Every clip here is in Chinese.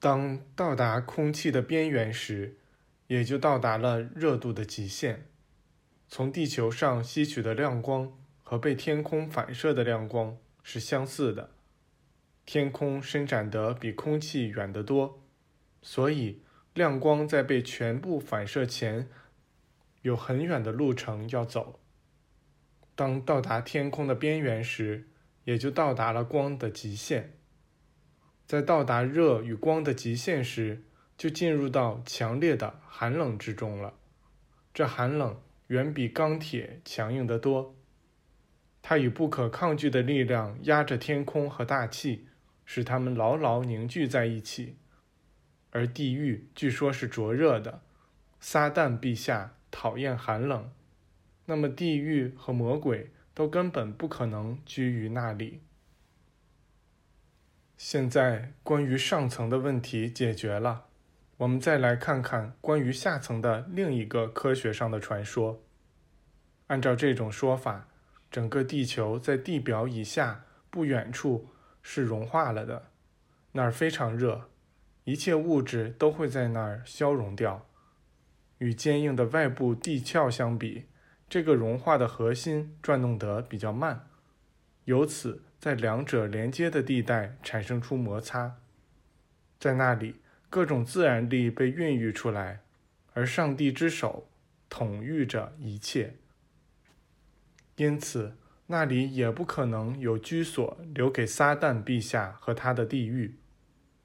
当到达空气的边缘时，也就到达了热度的极限。从地球上吸取的亮光和被天空反射的亮光是相似的。天空伸展得比空气远得多，所以亮光在被全部反射前，有很远的路程要走。当到达天空的边缘时，也就到达了光的极限。在到达热与光的极限时，就进入到强烈的寒冷之中了。这寒冷远比钢铁强硬得多，它以不可抗拒的力量压着天空和大气。使他们牢牢凝聚在一起，而地狱据说是灼热的。撒旦陛下讨厌寒冷，那么地狱和魔鬼都根本不可能居于那里。现在关于上层的问题解决了，我们再来看看关于下层的另一个科学上的传说。按照这种说法，整个地球在地表以下不远处。是融化了的，那儿非常热，一切物质都会在那儿消融掉。与坚硬的外部地壳相比，这个融化的核心转动得比较慢，由此在两者连接的地带产生出摩擦，在那里各种自然力被孕育出来，而上帝之手统御着一切，因此。那里也不可能有居所留给撒旦陛下和他的地狱。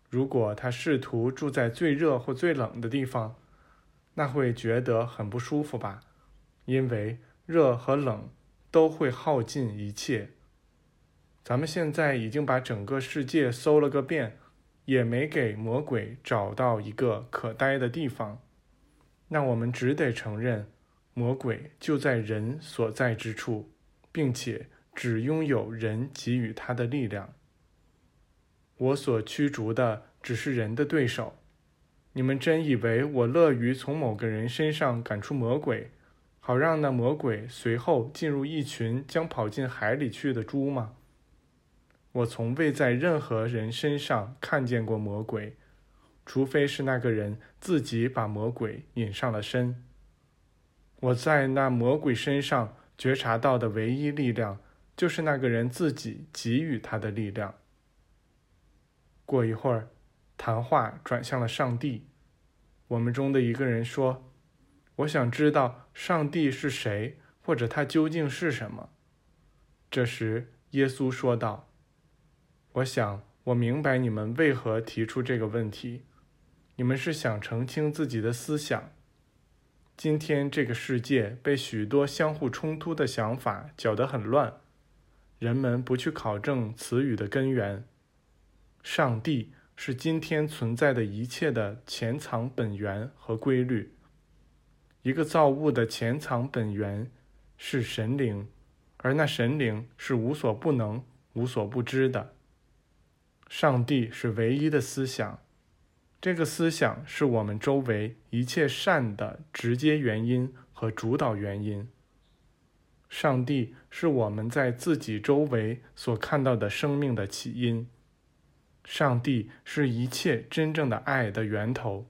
如果他试图住在最热或最冷的地方，那会觉得很不舒服吧？因为热和冷都会耗尽一切。咱们现在已经把整个世界搜了个遍，也没给魔鬼找到一个可待的地方。那我们只得承认，魔鬼就在人所在之处。并且只拥有人给予他的力量。我所驱逐的只是人的对手。你们真以为我乐于从某个人身上赶出魔鬼，好让那魔鬼随后进入一群将跑进海里去的猪吗？我从未在任何人身上看见过魔鬼，除非是那个人自己把魔鬼引上了身。我在那魔鬼身上。觉察到的唯一力量，就是那个人自己给予他的力量。过一会儿，谈话转向了上帝。我们中的一个人说：“我想知道上帝是谁，或者他究竟是什么。”这时，耶稣说道：“我想我明白你们为何提出这个问题。你们是想澄清自己的思想。”今天这个世界被许多相互冲突的想法搅得很乱，人们不去考证词语的根源。上帝是今天存在的一切的潜藏本源和规律。一个造物的潜藏本源是神灵，而那神灵是无所不能、无所不知的。上帝是唯一的思想。这个思想是我们周围一切善的直接原因和主导原因。上帝是我们在自己周围所看到的生命的起因。上帝是一切真正的爱的源头，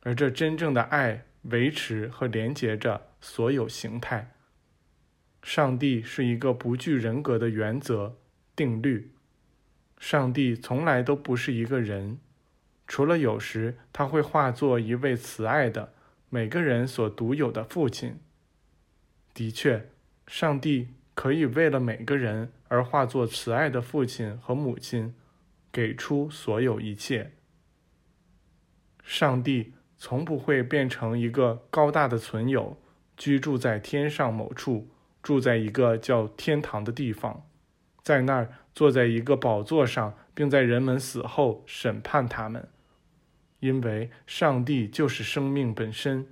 而这真正的爱维持和连接着所有形态。上帝是一个不具人格的原则定律。上帝从来都不是一个人。除了有时他会化作一位慈爱的、每个人所独有的父亲。的确，上帝可以为了每个人而化作慈爱的父亲和母亲，给出所有一切。上帝从不会变成一个高大的存有，居住在天上某处，住在一个叫天堂的地方，在那儿坐在一个宝座上，并在人们死后审判他们。因为上帝就是生命本身，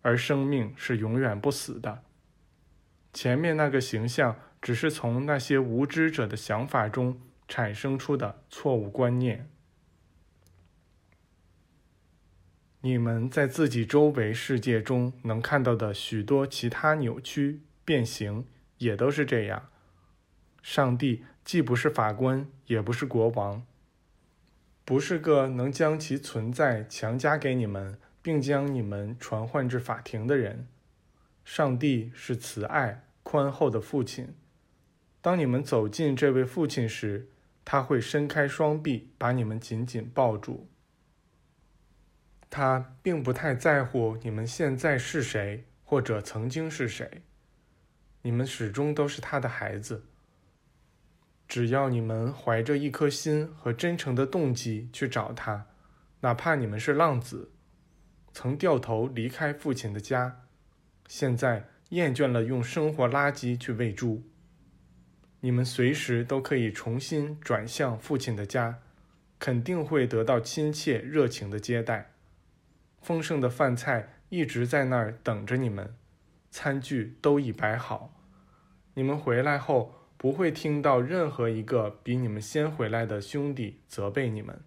而生命是永远不死的。前面那个形象只是从那些无知者的想法中产生出的错误观念。你们在自己周围世界中能看到的许多其他扭曲、变形，也都是这样。上帝既不是法官，也不是国王。不是个能将其存在强加给你们，并将你们传唤至法庭的人。上帝是慈爱、宽厚的父亲。当你们走近这位父亲时，他会伸开双臂，把你们紧紧抱住。他并不太在乎你们现在是谁，或者曾经是谁。你们始终都是他的孩子。只要你们怀着一颗心和真诚的动机去找他，哪怕你们是浪子，曾掉头离开父亲的家，现在厌倦了用生活垃圾去喂猪，你们随时都可以重新转向父亲的家，肯定会得到亲切热情的接待，丰盛的饭菜一直在那儿等着你们，餐具都已摆好，你们回来后。不会听到任何一个比你们先回来的兄弟责备你们。